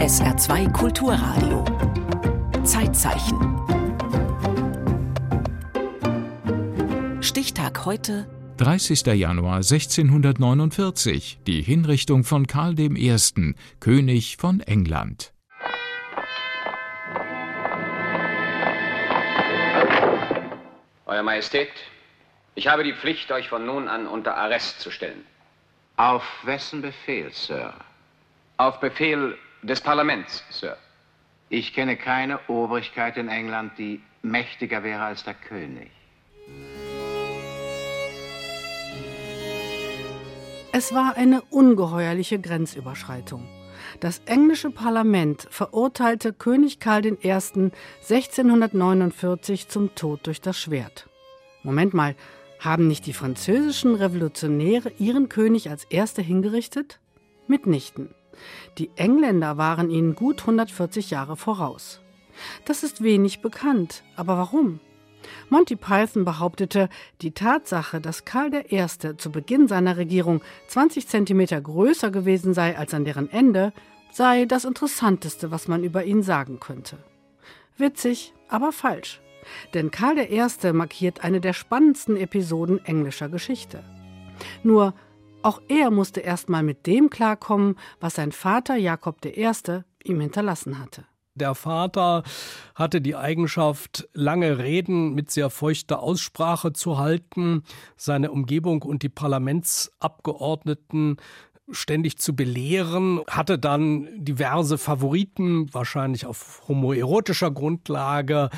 SR2 Kulturradio. Zeitzeichen. Stichtag heute. 30. Januar 1649, die Hinrichtung von Karl I., König von England. Euer Majestät, ich habe die Pflicht, euch von nun an unter Arrest zu stellen. Auf wessen Befehl, Sir? Auf Befehl des Parlaments, Sir. Ich kenne keine Obrigkeit in England, die mächtiger wäre als der König. Es war eine ungeheuerliche Grenzüberschreitung. Das englische Parlament verurteilte König Karl I. 1649 zum Tod durch das Schwert. Moment mal, haben nicht die französischen Revolutionäre ihren König als Erste hingerichtet? Mitnichten. Die Engländer waren ihnen gut 140 Jahre voraus. Das ist wenig bekannt, aber warum? Monty Python behauptete, die Tatsache, dass Karl I. zu Beginn seiner Regierung 20 Zentimeter größer gewesen sei als an deren Ende, sei das Interessanteste, was man über ihn sagen könnte. Witzig, aber falsch. Denn Karl I. markiert eine der spannendsten Episoden englischer Geschichte. Nur, auch er musste erst mal mit dem klarkommen, was sein Vater Jakob I. ihm hinterlassen hatte. Der Vater hatte die Eigenschaft, lange Reden mit sehr feuchter Aussprache zu halten, seine Umgebung und die Parlamentsabgeordneten ständig zu belehren, hatte dann diverse Favoriten, wahrscheinlich auf homoerotischer Grundlage,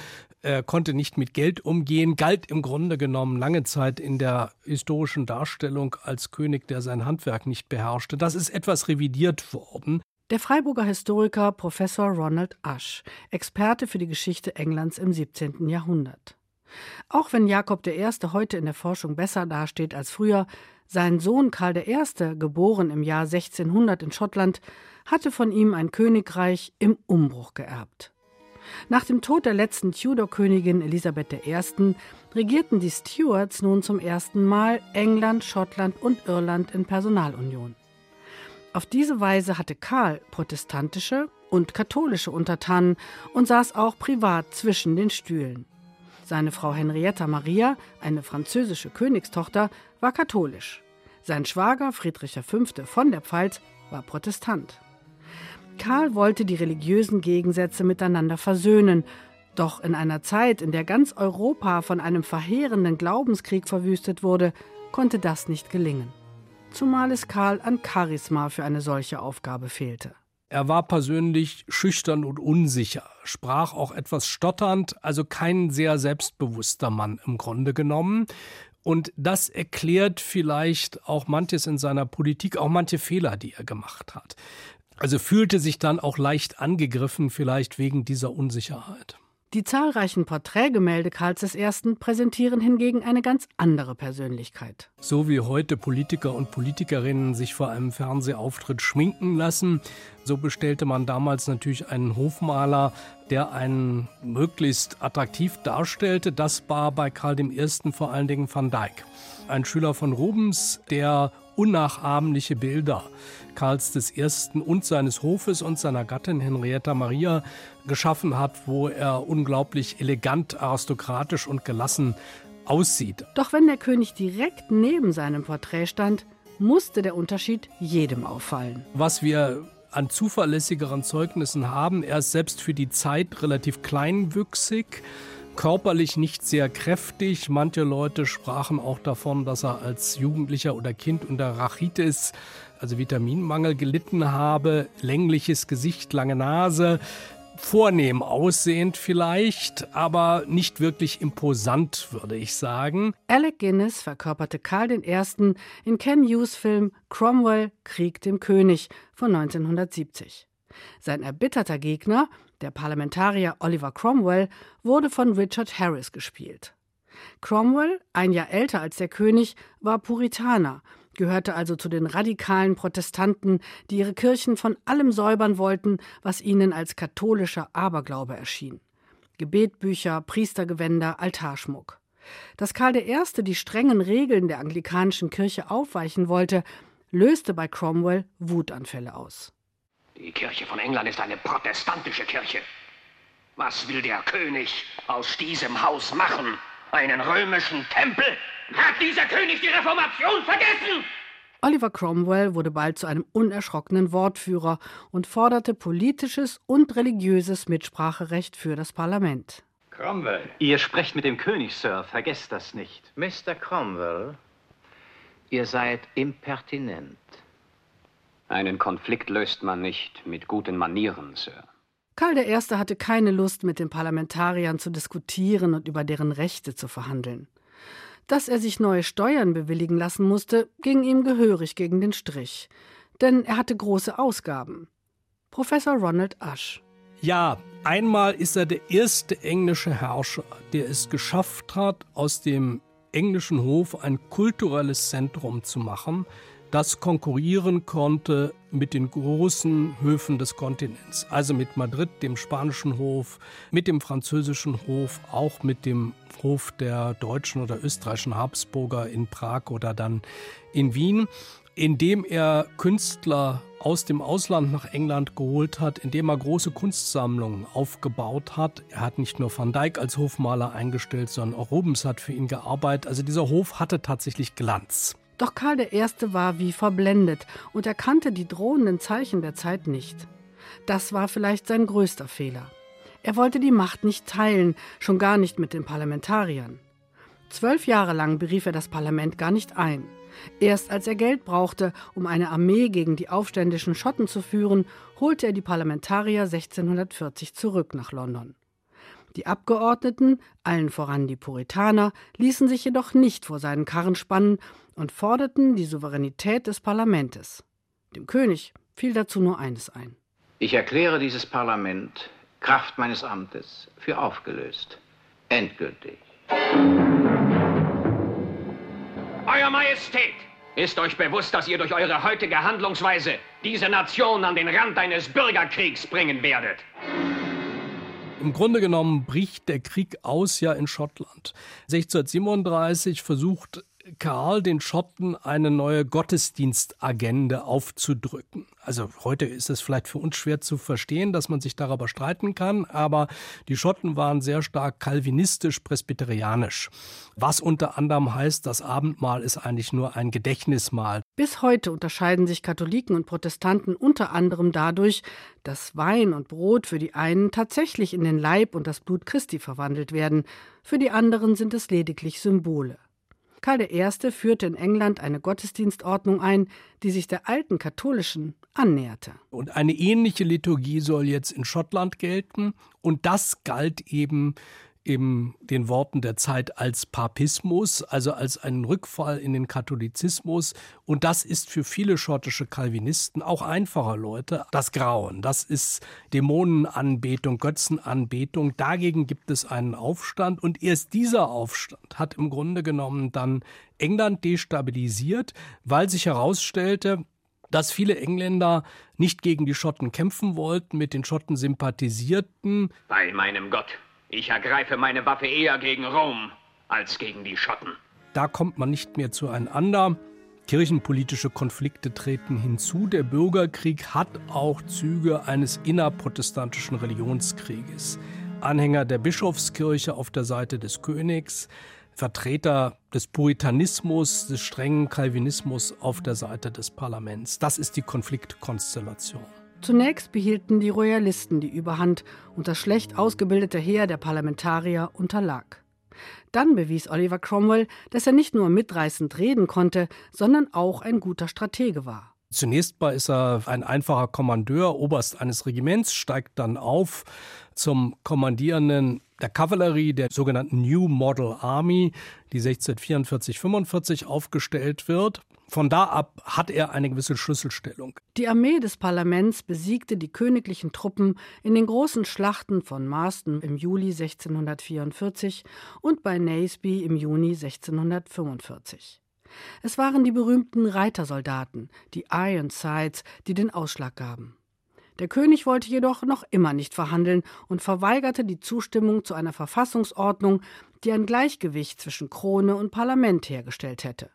er konnte nicht mit Geld umgehen, galt im Grunde genommen lange Zeit in der historischen Darstellung als König, der sein Handwerk nicht beherrschte. Das ist etwas revidiert worden. Der Freiburger Historiker Professor Ronald Asch, Experte für die Geschichte Englands im 17. Jahrhundert. Auch wenn Jakob I. heute in der Forschung besser dasteht als früher, sein Sohn Karl I., geboren im Jahr 1600 in Schottland, hatte von ihm ein Königreich im Umbruch geerbt. Nach dem Tod der letzten Tudor-Königin Elisabeth I. regierten die Stuarts nun zum ersten Mal England, Schottland und Irland in Personalunion. Auf diese Weise hatte Karl protestantische und katholische Untertanen und saß auch privat zwischen den Stühlen. Seine Frau Henrietta Maria, eine französische Königstochter, war katholisch. Sein Schwager Friedrich V. von der Pfalz war Protestant. Karl wollte die religiösen Gegensätze miteinander versöhnen, doch in einer Zeit, in der ganz Europa von einem verheerenden Glaubenskrieg verwüstet wurde, konnte das nicht gelingen. Zumal es Karl an Charisma für eine solche Aufgabe fehlte. Er war persönlich schüchtern und unsicher, sprach auch etwas stotternd, also kein sehr selbstbewusster Mann im Grunde genommen. Und das erklärt vielleicht auch manches in seiner Politik, auch manche Fehler, die er gemacht hat. Also fühlte sich dann auch leicht angegriffen, vielleicht wegen dieser Unsicherheit. Die zahlreichen Porträtgemälde Karls I. präsentieren hingegen eine ganz andere Persönlichkeit. So wie heute Politiker und Politikerinnen sich vor einem Fernsehauftritt schminken lassen, so bestellte man damals natürlich einen Hofmaler, der einen möglichst attraktiv darstellte. Das war bei Karl I. vor allen Dingen Van Dyck. Ein Schüler von Rubens, der unnachahmliche Bilder Karls I. und seines Hofes und seiner Gattin Henrietta Maria geschaffen hat, wo er unglaublich elegant, aristokratisch und gelassen aussieht. Doch wenn der König direkt neben seinem Porträt stand, musste der Unterschied jedem auffallen. Was wir an zuverlässigeren Zeugnissen haben, er ist selbst für die Zeit relativ kleinwüchsig körperlich nicht sehr kräftig. Manche Leute sprachen auch davon, dass er als Jugendlicher oder Kind unter Rachitis, also Vitaminmangel, gelitten habe. Längliches Gesicht, lange Nase. Vornehm aussehend vielleicht, aber nicht wirklich imposant, würde ich sagen. Alec Guinness verkörperte Karl I. in Ken Hughes Film Cromwell Krieg dem König von 1970. Sein erbitterter Gegner, der Parlamentarier Oliver Cromwell wurde von Richard Harris gespielt. Cromwell, ein Jahr älter als der König, war Puritaner, gehörte also zu den radikalen Protestanten, die ihre Kirchen von allem säubern wollten, was ihnen als katholischer Aberglaube erschien. Gebetbücher, Priestergewänder, Altarschmuck. Dass Karl I. die strengen Regeln der anglikanischen Kirche aufweichen wollte, löste bei Cromwell Wutanfälle aus. Die Kirche von England ist eine protestantische Kirche. Was will der König aus diesem Haus machen? Einen römischen Tempel? Hat dieser König die Reformation vergessen? Oliver Cromwell wurde bald zu einem unerschrockenen Wortführer und forderte politisches und religiöses Mitspracherecht für das Parlament. Cromwell. Ihr sprecht mit dem König, Sir. Vergesst das nicht. Mr. Cromwell, ihr seid impertinent. Einen Konflikt löst man nicht mit guten Manieren, Sir. Karl I. hatte keine Lust, mit den Parlamentariern zu diskutieren und über deren Rechte zu verhandeln. Dass er sich neue Steuern bewilligen lassen musste, ging ihm gehörig gegen den Strich. Denn er hatte große Ausgaben. Professor Ronald Ash. Ja, einmal ist er der erste englische Herrscher, der es geschafft hat, aus dem englischen Hof ein kulturelles Zentrum zu machen, das konkurrieren konnte mit den großen Höfen des Kontinents. Also mit Madrid, dem spanischen Hof, mit dem französischen Hof, auch mit dem Hof der deutschen oder österreichischen Habsburger in Prag oder dann in Wien, indem er Künstler aus dem Ausland nach England geholt hat, indem er große Kunstsammlungen aufgebaut hat. Er hat nicht nur Van Dyck als Hofmaler eingestellt, sondern auch Rubens hat für ihn gearbeitet. Also dieser Hof hatte tatsächlich Glanz. Doch Karl I. war wie verblendet und erkannte die drohenden Zeichen der Zeit nicht. Das war vielleicht sein größter Fehler. Er wollte die Macht nicht teilen, schon gar nicht mit den Parlamentariern. Zwölf Jahre lang berief er das Parlament gar nicht ein. Erst als er Geld brauchte, um eine Armee gegen die aufständischen Schotten zu führen, holte er die Parlamentarier 1640 zurück nach London. Die Abgeordneten, allen voran die Puritaner, ließen sich jedoch nicht vor seinen Karren spannen und forderten die Souveränität des Parlamentes. Dem König fiel dazu nur eines ein. Ich erkläre dieses Parlament Kraft meines Amtes für aufgelöst. Endgültig. Euer Majestät, ist euch bewusst, dass ihr durch eure heutige Handlungsweise diese Nation an den Rand eines Bürgerkriegs bringen werdet? Im Grunde genommen bricht der Krieg aus ja in Schottland. 1637 versucht Karl den Schotten eine neue Gottesdienstagende aufzudrücken. Also heute ist es vielleicht für uns schwer zu verstehen, dass man sich darüber streiten kann, aber die Schotten waren sehr stark kalvinistisch-presbyterianisch, was unter anderem heißt, das Abendmahl ist eigentlich nur ein Gedächtnismahl. Bis heute unterscheiden sich Katholiken und Protestanten unter anderem dadurch, dass Wein und Brot für die einen tatsächlich in den Leib und das Blut Christi verwandelt werden, für die anderen sind es lediglich Symbole. Karl I. führte in England eine Gottesdienstordnung ein, die sich der alten katholischen annäherte. Und eine ähnliche Liturgie soll jetzt in Schottland gelten. Und das galt eben in den Worten der Zeit als Papismus, also als einen Rückfall in den Katholizismus. Und das ist für viele schottische Calvinisten, auch einfacher Leute, das Grauen. Das ist Dämonenanbetung, Götzenanbetung. Dagegen gibt es einen Aufstand. Und erst dieser Aufstand hat im Grunde genommen dann England destabilisiert, weil sich herausstellte, dass viele Engländer nicht gegen die Schotten kämpfen wollten, mit den Schotten sympathisierten. Bei meinem Gott, ich ergreife meine Waffe eher gegen Rom als gegen die Schotten. Da kommt man nicht mehr zueinander. Kirchenpolitische Konflikte treten hinzu. Der Bürgerkrieg hat auch Züge eines innerprotestantischen Religionskrieges. Anhänger der Bischofskirche auf der Seite des Königs, Vertreter des Puritanismus, des strengen Calvinismus auf der Seite des Parlaments. Das ist die Konfliktkonstellation. Zunächst behielten die Royalisten die Überhand und das schlecht ausgebildete Heer der Parlamentarier unterlag. Dann bewies Oliver Cromwell, dass er nicht nur mitreißend reden konnte, sondern auch ein guter Stratege war. Zunächst mal ist er ein einfacher Kommandeur, Oberst eines Regiments, steigt dann auf zum Kommandierenden der Kavallerie der sogenannten New Model Army, die 1644-45 aufgestellt wird. Von da ab hat er eine gewisse Schlüsselstellung. Die Armee des Parlaments besiegte die königlichen Truppen in den großen Schlachten von Marston im Juli 1644 und bei Naseby im Juni 1645. Es waren die berühmten Reitersoldaten, die Ironsides, die den Ausschlag gaben. Der König wollte jedoch noch immer nicht verhandeln und verweigerte die Zustimmung zu einer Verfassungsordnung, die ein Gleichgewicht zwischen Krone und Parlament hergestellt hätte.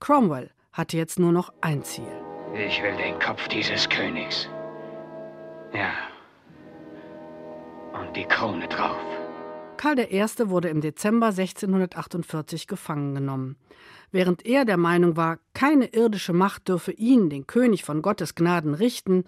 Cromwell hatte jetzt nur noch ein Ziel. Ich will den Kopf dieses Königs. Ja. Und die Krone drauf. Karl I. wurde im Dezember 1648 gefangen genommen. Während er der Meinung war, keine irdische Macht dürfe ihn, den König von Gottes Gnaden, richten,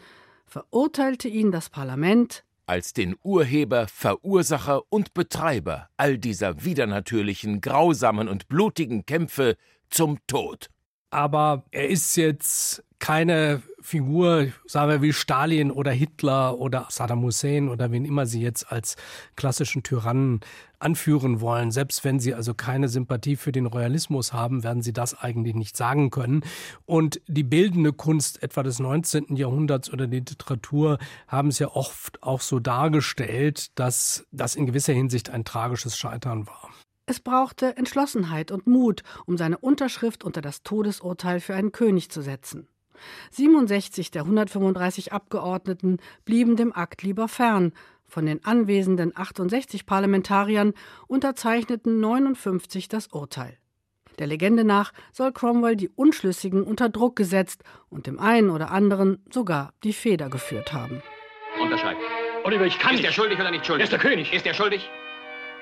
verurteilte ihn das Parlament als den Urheber, Verursacher und Betreiber all dieser widernatürlichen, grausamen und blutigen Kämpfe zum Tod. Aber er ist jetzt keine Figur, sagen wir wie Stalin oder Hitler oder Saddam Hussein oder wen immer sie jetzt als klassischen Tyrannen anführen wollen. Selbst wenn sie also keine Sympathie für den Royalismus haben, werden sie das eigentlich nicht sagen können. Und die bildende Kunst etwa des 19. Jahrhunderts oder die Literatur haben es ja oft auch so dargestellt, dass das in gewisser Hinsicht ein tragisches Scheitern war. Es brauchte Entschlossenheit und Mut, um seine Unterschrift unter das Todesurteil für einen König zu setzen. 67 der 135 Abgeordneten blieben dem Akt lieber fern. Von den anwesenden 68 Parlamentariern unterzeichneten 59 das Urteil. Der Legende nach soll Cromwell die Unschlüssigen unter Druck gesetzt und dem einen oder anderen sogar die Feder geführt haben. Unterschreibt. Oliver, ich kann Ist er schuldig oder nicht schuldig? Er ist der König. Ist er schuldig?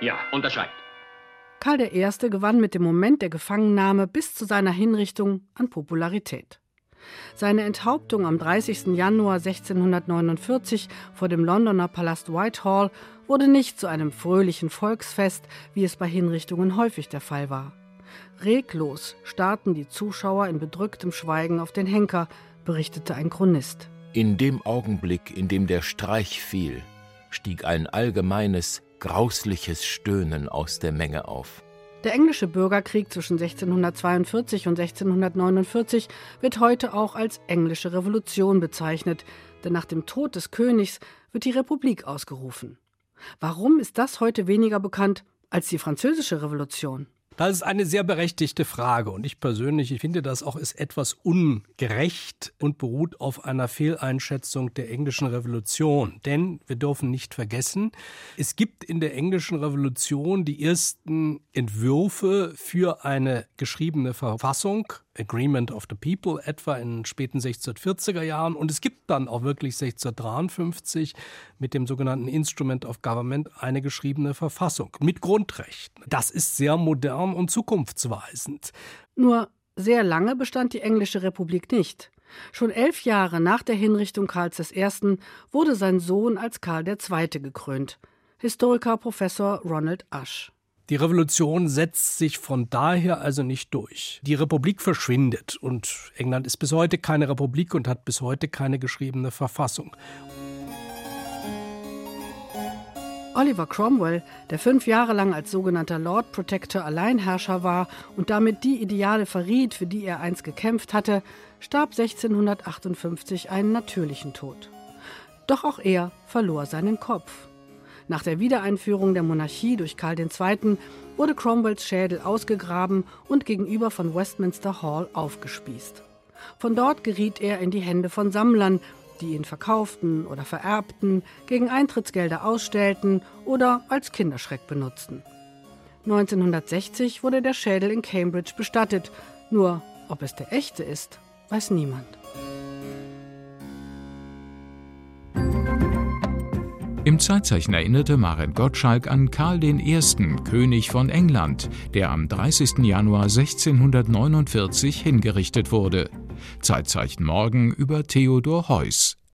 Ja. Unterschreibt. Karl I. gewann mit dem Moment der Gefangennahme bis zu seiner Hinrichtung an Popularität. Seine Enthauptung am 30. Januar 1649 vor dem Londoner Palast Whitehall wurde nicht zu einem fröhlichen Volksfest, wie es bei Hinrichtungen häufig der Fall war. Reglos starrten die Zuschauer in bedrücktem Schweigen auf den Henker, berichtete ein Chronist. In dem Augenblick, in dem der Streich fiel, stieg ein allgemeines, grausliches Stöhnen aus der Menge auf. Der englische Bürgerkrieg zwischen 1642 und 1649 wird heute auch als englische Revolution bezeichnet, denn nach dem Tod des Königs wird die Republik ausgerufen. Warum ist das heute weniger bekannt als die französische Revolution? Das ist eine sehr berechtigte Frage und ich persönlich ich finde das auch ist etwas ungerecht und beruht auf einer Fehleinschätzung der englischen Revolution. Denn wir dürfen nicht vergessen, es gibt in der englischen Revolution die ersten Entwürfe für eine geschriebene Verfassung Agreement of the People etwa in den späten 1640er Jahren. Und es gibt dann auch wirklich 1653 mit dem sogenannten Instrument of Government eine geschriebene Verfassung mit Grundrechten. Das ist sehr modern und zukunftsweisend. Nur sehr lange bestand die Englische Republik nicht. Schon elf Jahre nach der Hinrichtung Karls I. wurde sein Sohn als Karl II. gekrönt. Historiker Professor Ronald Ash. Die Revolution setzt sich von daher also nicht durch. Die Republik verschwindet und England ist bis heute keine Republik und hat bis heute keine geschriebene Verfassung. Oliver Cromwell, der fünf Jahre lang als sogenannter Lord Protector Alleinherrscher war und damit die Ideale verriet, für die er einst gekämpft hatte, starb 1658 einen natürlichen Tod. Doch auch er verlor seinen Kopf. Nach der Wiedereinführung der Monarchie durch Karl II. wurde Cromwells Schädel ausgegraben und gegenüber von Westminster Hall aufgespießt. Von dort geriet er in die Hände von Sammlern, die ihn verkauften oder vererbten, gegen Eintrittsgelder ausstellten oder als Kinderschreck benutzten. 1960 wurde der Schädel in Cambridge bestattet, nur ob es der echte ist, weiß niemand. Im Zeitzeichen erinnerte Maren Gottschalk an Karl I., König von England, der am 30. Januar 1649 hingerichtet wurde. Zeitzeichen morgen über Theodor Heuss.